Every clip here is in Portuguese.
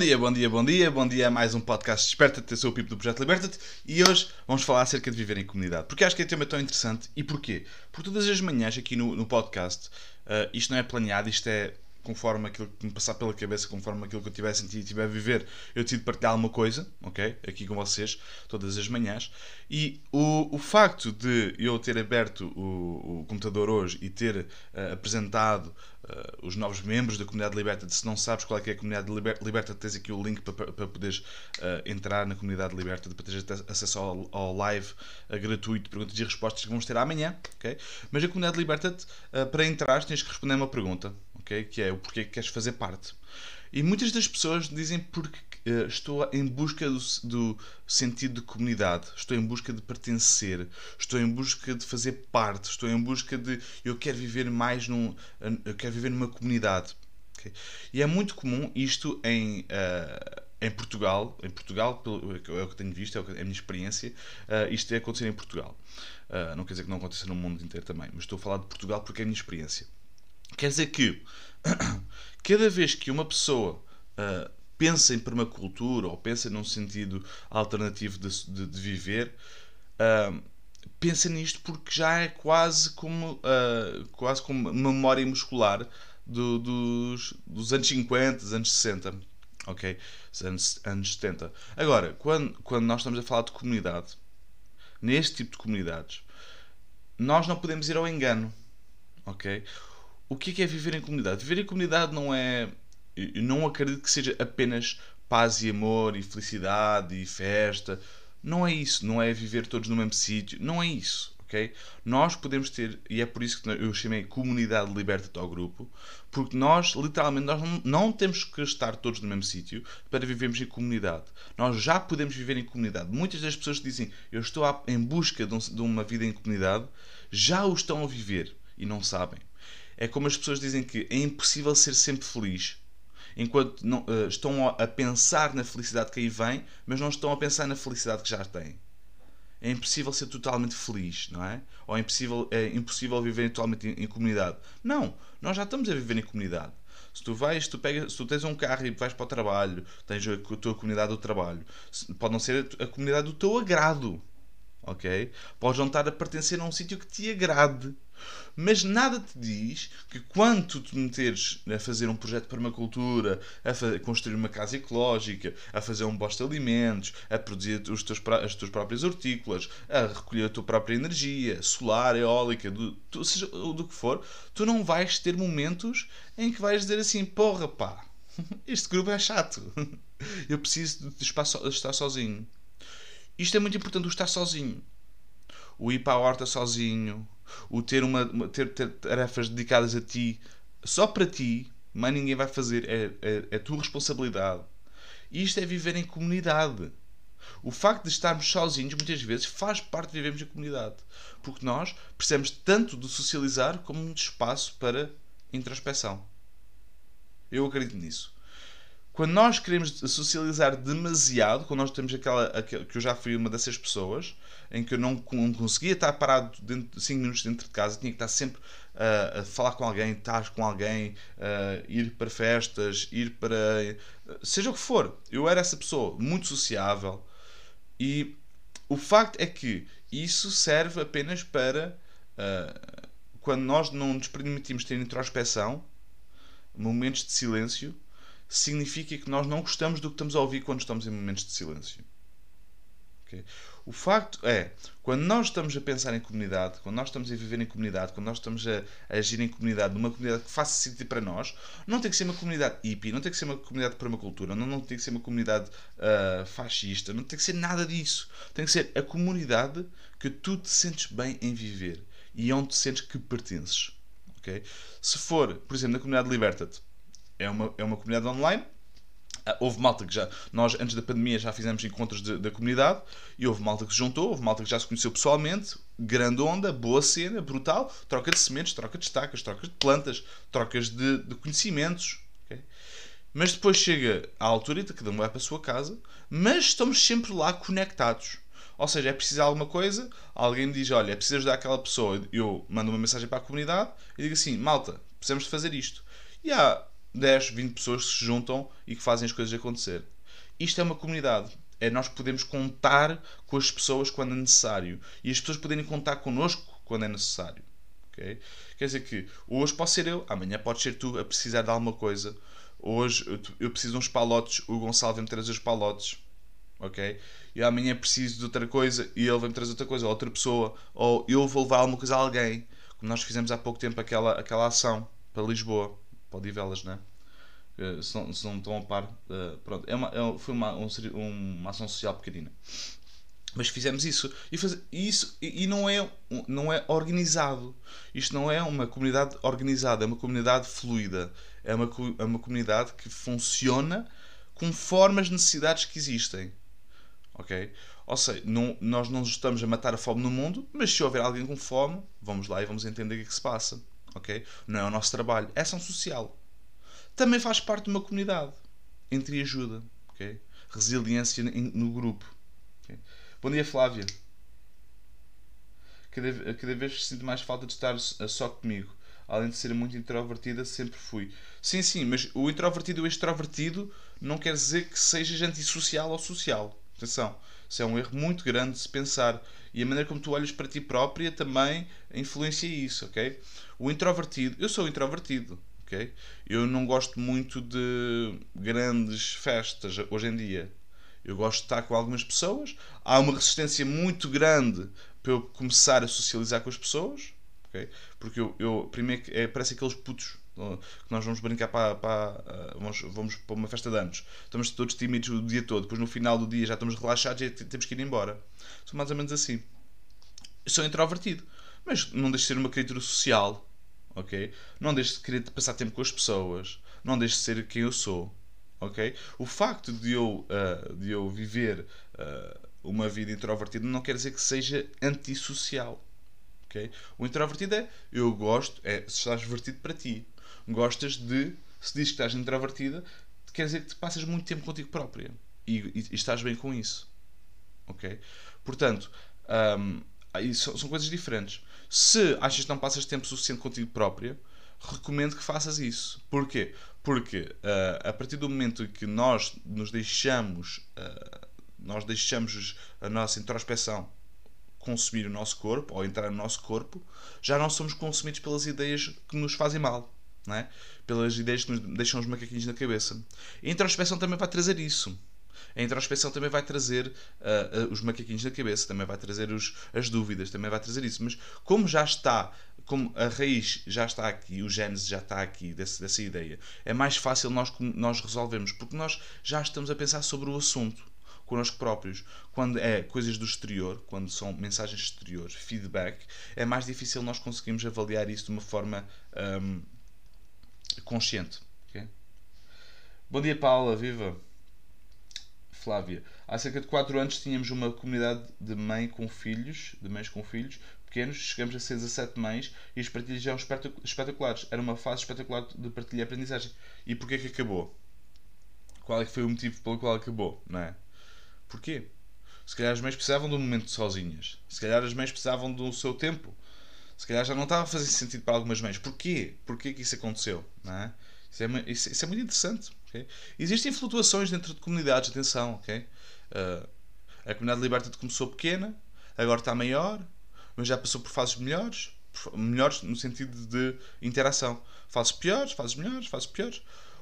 dia, bom dia, bom dia, bom dia a mais um podcast Desperta-te, eu sou o Pipo do Projeto Liberta-te e hoje vamos falar acerca de viver em comunidade. Porque acho que é um tema tão interessante e porquê? Porque todas as manhãs aqui no, no podcast, uh, isto não é planeado, isto é conforme aquilo que me passar pela cabeça, conforme aquilo que eu tiver a sentir e tiver a viver, eu decido partilhar alguma coisa, ok? Aqui com vocês, todas as manhãs. E o, o facto de eu ter aberto o, o computador hoje e ter uh, apresentado uh, os novos membros da comunidade Liberta, se não sabes qual é, que é a comunidade Liberta, Liberta tens aqui o link para, para poderes uh, entrar na comunidade Liberta, para teres acesso ao, ao live gratuito, perguntas e respostas que vamos ter amanhã, ok? Mas a comunidade Liberta, para entrar, tens que responder uma pergunta que é o porquê que queres fazer parte. E muitas das pessoas dizem porque uh, estou em busca do, do, sentido de comunidade, estou em busca de pertencer, estou em busca de fazer parte, estou em busca de eu quero viver mais num, eu quero viver numa comunidade. Okay? E é muito comum isto em uh, em Portugal, em Portugal, é o que tenho visto, é a minha experiência, uh, isto é acontecer em Portugal. Não quer dizer que não aconteça no mundo inteiro também, mas estou a falar de Portugal porque é a minha experiência. Quer dizer que cada vez que uma pessoa uh, pensa em permacultura ou pensa num sentido alternativo de, de, de viver, uh, pensa nisto porque já é quase como, uh, quase como memória muscular do, dos, dos anos 50, dos anos 60. Ok? Anos, anos 70. Agora, quando, quando nós estamos a falar de comunidade, neste tipo de comunidades, nós não podemos ir ao engano. Ok? O é que é viver em comunidade? Viver em comunidade não é. Eu não acredito que seja apenas paz e amor e felicidade e festa. Não é isso. Não é viver todos no mesmo sítio. Não é isso. ok? Nós podemos ter, e é por isso que eu chamei Comunidade Liberta ao grupo, porque nós, literalmente, nós não, temos que estar todos no mesmo sítio para vivermos em comunidade. Nós já podemos viver em comunidade. Muitas das pessoas que dizem eu estou em busca de uma vida em comunidade já o estão a viver e não sabem. É como as pessoas dizem que é impossível ser sempre feliz. Enquanto não, uh, estão a pensar na felicidade que aí vem, mas não estão a pensar na felicidade que já têm. É impossível ser totalmente feliz, não é? Ou é impossível, é impossível viver totalmente em, em comunidade. Não, nós já estamos a viver em comunidade. Se tu vais, tu pegas, se tu tens um carro e vais para o trabalho, tens a tua comunidade do trabalho, pode não ser a, a comunidade do teu agrado, ok? Podes não estar a pertencer a um sítio que te agrade, mas nada te diz que quando tu te meteres a fazer um projeto de permacultura, a construir uma casa ecológica, a fazer um bosta de alimentos, a produzir os teus, as tuas próprias hortícolas, a recolher a tua própria energia, solar, eólica, do, tu, seja do que for, tu não vais ter momentos em que vais dizer assim: porra, pá, este grupo é chato. Eu preciso de espaço, estar sozinho. Isto é muito importante, o estar sozinho. O ir para a horta sozinho, o ter, uma, ter, ter tarefas dedicadas a ti, só para ti, mas ninguém vai fazer, é, é, é tua responsabilidade. E isto é viver em comunidade. O facto de estarmos sozinhos, muitas vezes, faz parte de vivermos em comunidade. Porque nós precisamos tanto de socializar como de espaço para introspeção. Eu acredito nisso. Quando nós queremos socializar demasiado, quando nós temos aquela, aquela que eu já fui uma dessas pessoas, em que eu não, não conseguia estar parado 5 minutos dentro de casa, tinha que estar sempre uh, a falar com alguém, estar com alguém, uh, ir para festas, ir para. seja o que for. Eu era essa pessoa, muito sociável. E o facto é que isso serve apenas para. Uh, quando nós não nos permitimos ter introspeção, momentos de silêncio, significa que nós não gostamos do que estamos a ouvir quando estamos em momentos de silêncio. Okay? O facto é, quando nós estamos a pensar em comunidade, quando nós estamos a viver em comunidade, quando nós estamos a, a agir em comunidade, numa comunidade que faça sentido para nós, não tem que ser uma comunidade hippie, não tem que ser uma comunidade de permacultura, não, não tem que ser uma comunidade uh, fascista, não tem que ser nada disso. Tem que ser a comunidade que tu te sentes bem em viver e onde te sentes que pertences. Okay? Se for, por exemplo, na comunidade Liberta-te, é uma, é uma comunidade online, ah, houve malta que já. Nós, antes da pandemia, já fizemos encontros de, da comunidade e houve malta que se juntou, houve malta que já se conheceu pessoalmente. Grande onda, boa cena, brutal. Troca de sementes, troca de estacas, trocas de plantas, trocas de, de conhecimentos. Okay? Mas depois chega à altura e cada um vai para a sua casa, mas estamos sempre lá conectados. Ou seja, é preciso alguma coisa, alguém me diz: Olha, é preciso ajudar aquela pessoa. Eu mando uma mensagem para a comunidade e digo assim: Malta, precisamos de fazer isto. E há 10, 20 pessoas que se juntam e que fazem as coisas acontecer. Isto é uma comunidade. É nós podemos contar com as pessoas quando é necessário. E as pessoas poderem contar connosco quando é necessário. Okay? Quer dizer que hoje posso ser eu, amanhã pode ser tu a precisar de alguma coisa. Hoje eu preciso de uns palotes, o Gonçalo vem-me trazer os palotes. Ok? E amanhã preciso de outra coisa e ele vem-me trazer outra coisa, ou outra pessoa. Ou eu vou levar alguma coisa a alguém. Como nós fizemos há pouco tempo aquela, aquela ação para Lisboa, para Odivelas, né? se, não, se não estão a par, uh, pronto, é uma, é, foi uma, um, uma ação social pequenina. Mas fizemos isso. E, faz, isso, e, e não, é, não é organizado. Isto não é uma comunidade organizada, é uma comunidade fluida. É uma, é uma comunidade que funciona conforme as necessidades que existem. Ok? Ou seja, não, nós não estamos a matar a fome no mundo, mas se houver alguém com fome, vamos lá e vamos entender o que, é que se passa. Ok? Não é o nosso trabalho, é ação social também faz parte de uma comunidade. Entre ajuda. Okay? Resiliência no grupo. Okay? Bom dia, Flávia. Cada, cada vez sinto mais falta de estar só comigo. Além de ser muito introvertida, sempre fui. Sim, sim, mas o introvertido e o extrovertido não quer dizer que sejas antissocial ou social. Atenção, isso é um erro muito grande de se pensar. E a maneira como tu olhas para ti própria também influencia isso, ok? O introvertido, eu sou introvertido, ok? Eu não gosto muito de grandes festas hoje em dia. Eu gosto de estar com algumas pessoas. Há uma resistência muito grande para eu começar a socializar com as pessoas, ok? Porque eu, eu primeiro é, parece aqueles putos que nós vamos brincar para, para eh, vamos, vamos para uma festa de anos. Estamos todos tímidos o dia todo, depois no final do dia já estamos relaxados e temos que ir embora. Sou mais ou menos assim. Sou introvertido, mas não deixo de ser uma criatura social ok? Não deixe de querer passar tempo com as pessoas, não deixe de ser quem eu sou, ok? O facto de eu, uh, de eu viver uh, uma vida introvertida não quer dizer que seja antissocial, ok? O introvertido é, eu gosto, é, se estás divertido para ti, gostas de, se diz que estás introvertida, quer dizer que passas muito tempo contigo própria e, e, e estás bem com isso, ok? Portanto, um, são, são coisas diferentes. Se achas que não passas tempo suficiente contigo própria, recomendo que faças isso. Porquê? Porque uh, a partir do momento em que nós nos deixamos, uh, nós deixamos a nossa introspeção consumir o nosso corpo ou entrar no nosso corpo, já não somos consumidos pelas ideias que nos fazem mal, é? pelas ideias que nos deixam os macaquinhos na cabeça. A introspeção também vai trazer isso. A introspeção também vai trazer uh, uh, os macaquinhos na cabeça, também vai trazer os, as dúvidas, também vai trazer isso. Mas como já está, como a raiz já está aqui, o gênese já está aqui desse, dessa ideia, é mais fácil nós, nós resolvermos, porque nós já estamos a pensar sobre o assunto connosco próprios. Quando é coisas do exterior, quando são mensagens exteriores, feedback, é mais difícil nós conseguirmos avaliar isso de uma forma um, consciente. Okay? Bom dia, Paula, viva! Flávia. Há cerca de 4 anos tínhamos uma comunidade de mãe com filhos, de mães com filhos pequenos, chegamos a ser 17 mães e as partilhas eram espetaculares. Era uma fase espetacular de partilha e aprendizagem. E porquê que acabou? Qual é que foi o motivo pelo qual acabou, não é? Porquê? Se calhar as mães precisavam de um momento sozinhas. Se calhar as mães precisavam do seu tempo. Se calhar já não estava a fazer sentido para algumas mães. Porquê? Porquê que isso aconteceu? Não é? Isso, é, isso, isso é muito interessante. Okay? Existem flutuações dentro de comunidades, atenção. Okay? Uh, a comunidade Liberta começou pequena, agora está maior, mas já passou por fases melhores melhores no sentido de interação. Fases piores, fases melhores, fases piores.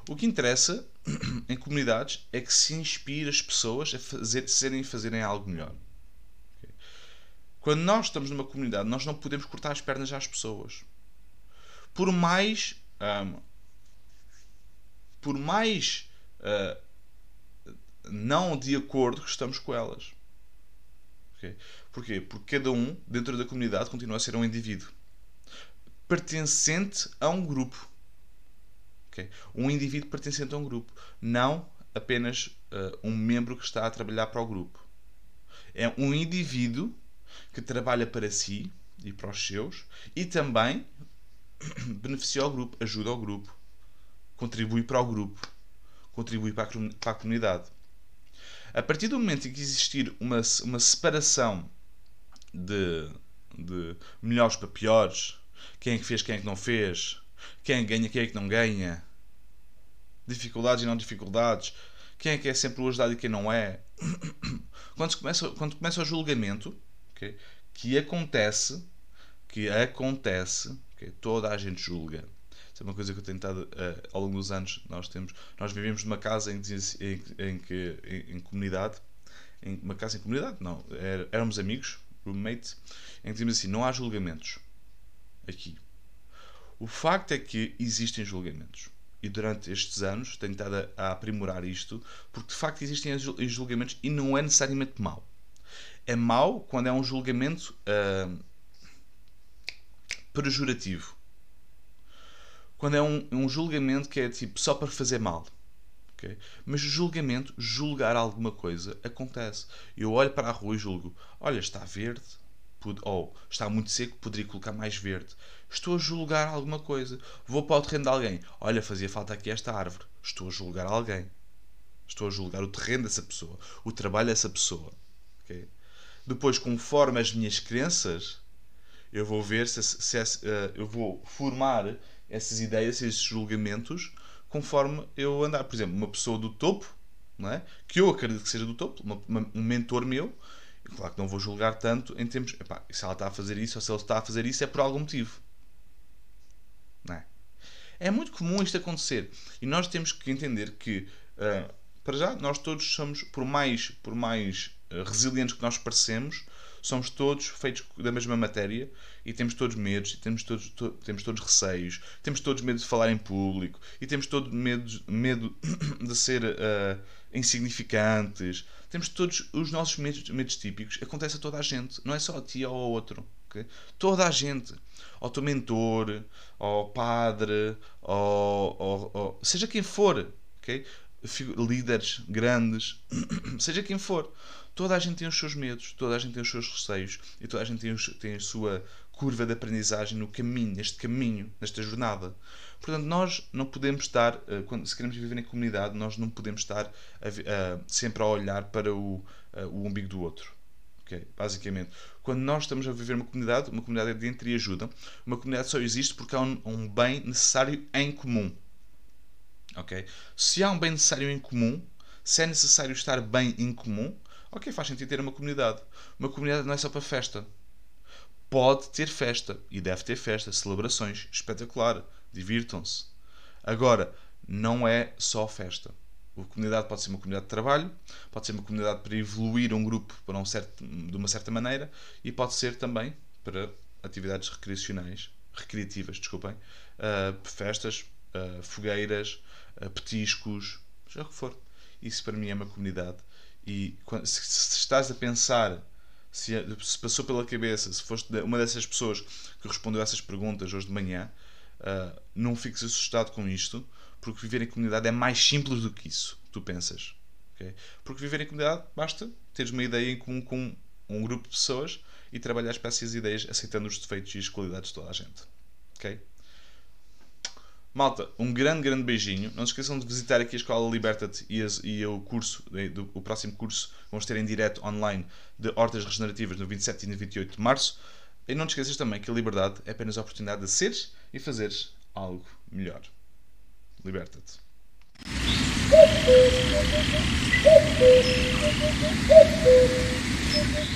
O que interessa em comunidades é que se inspire as pessoas a fazer, serem fazerem algo melhor. Quando nós estamos numa comunidade, nós não podemos cortar as pernas às pessoas. Por mais um, por mais uh, não de acordo que estamos com elas. Okay? Porquê? Porque cada um, dentro da comunidade, continua a ser um indivíduo pertencente a um grupo. Okay? Um indivíduo pertencente a um grupo. Não apenas uh, um membro que está a trabalhar para o grupo. É um indivíduo que trabalha para si e para os seus e também beneficia o grupo, ajuda o grupo contribui para o grupo, contribui para a, comunidade. A partir do momento em que existir uma, uma separação de, de melhores para piores, quem é que fez, quem é que não fez, quem que ganha, quem é que não ganha, dificuldades e não dificuldades, quem é que é sempre o ajudado e quem não é. Quando começa, quando começa o julgamento, okay, que acontece, que acontece, okay, toda a gente julga. Isso é uma coisa que eu tenho tentado uh, ao longo dos anos. Nós temos, nós vivemos numa casa em, em, em em, em, comunidade, em uma casa em comunidade, não, éramos amigos, roommate, em que dizíamos assim, não há julgamentos aqui. O facto é que existem julgamentos e durante estes anos tenho estado a, aprimorar isto, porque de facto existem julgamentos e não é necessariamente mau. É mau quando é um julgamento uh. Quando é um, um, julgamento que é tipo só para fazer mal. Okay? Mas julgamento, julgar alguma coisa, acontece. Eu olho para a rua e julgo: olha, está verde, ou está muito seco, poderia colocar mais verde. Estou a julgar alguma coisa. Vou para o terreno de alguém. Olha, fazia falta aqui esta árvore. Estou a julgar alguém. Estou a julgar o terreno dessa pessoa, o trabalho dessa pessoa. Okay? Depois, conforme as minhas crenças, eu vou ver se, se, se uh, eu vou formar essas ideias, esses julgamentos, conforme eu andar. Por exemplo, uma pessoa do topo, não é? que eu acredito que seja do topo, uma, uma, um mentor meu, claro que não vou julgar tanto em termos. Epá, se ela está a fazer isso ou se ele está a fazer isso é por algum motivo. Não é? é muito comum isto acontecer. E nós temos que entender que, uh, para já, nós todos somos, por mais, por mais resilientes que nós parecemos, somos todos feitos da mesma matéria e temos todos medos, e temos todos, to, temos todos receios, temos todos medo de falar em público e temos todos medo, medo de ser uh, insignificantes. Temos todos os nossos medos, medos típicos. Acontece a toda a gente, não é só a ti ou ao outro. Okay? Toda a gente. Ao teu mentor, ao padre, ao, ao, ao seja quem for. Okay? Líderes grandes, seja quem for. Toda a gente tem os seus medos, toda a gente tem os seus receios e toda a gente tem, os, tem a sua curva de aprendizagem no caminho, neste caminho, nesta jornada. Portanto, nós não podemos estar, eh, se queremos viver em comunidade, nós não podemos estar a, a, sempre a olhar para o, a, o umbigo do outro. Okay? Basicamente, quando nós estamos a viver uma comunidade, uma comunidade é de entre ajuda, uma comunidade só existe porque há um, um bem necessário em comum. Okay? Se há um bem necessário em comum, se é necessário estar bem em comum, ok, faz sentido ter uma comunidade. Uma comunidade não é só para festa. Pode ter festa e deve ter festa, celebrações, espetacular, divirtam-se. Agora, não é só festa. A comunidade pode ser uma comunidade de trabalho, pode ser uma comunidade para evoluir um grupo para um certo, de uma certa maneira e pode ser também para atividades recreacionais, recreativas, desculpem, uh, festas, uh, fogueiras, uh, petiscos, seja o que for. Isso para mim é uma comunidade e se, se estás a pensar, se, se, passou pela cabeça, se foste uma dessas pessoas que respondeu a essas perguntas hoje de manhã, uh, não fiques assustado com isto, porque viver em comunidade é mais simples do que isso, tu pensas. Okay? Porque viver em comunidade basta teres uma ideia em comum com um grupo de pessoas e trabalhar para essas ideias aceitando os defeitos e as qualidades de toda a gente. Ok? Malta, um grande, grande beijinho. Não se esqueçam de visitar aqui a Escola Liberta-te e, e, o curso, o próximo curso, vamos ter em direto online de Hortas Regenerativas no 27 e no 28 de março. E não te esqueças também que a liberdade é apenas a oportunidade de seres e fazeres algo melhor. Liberta-te.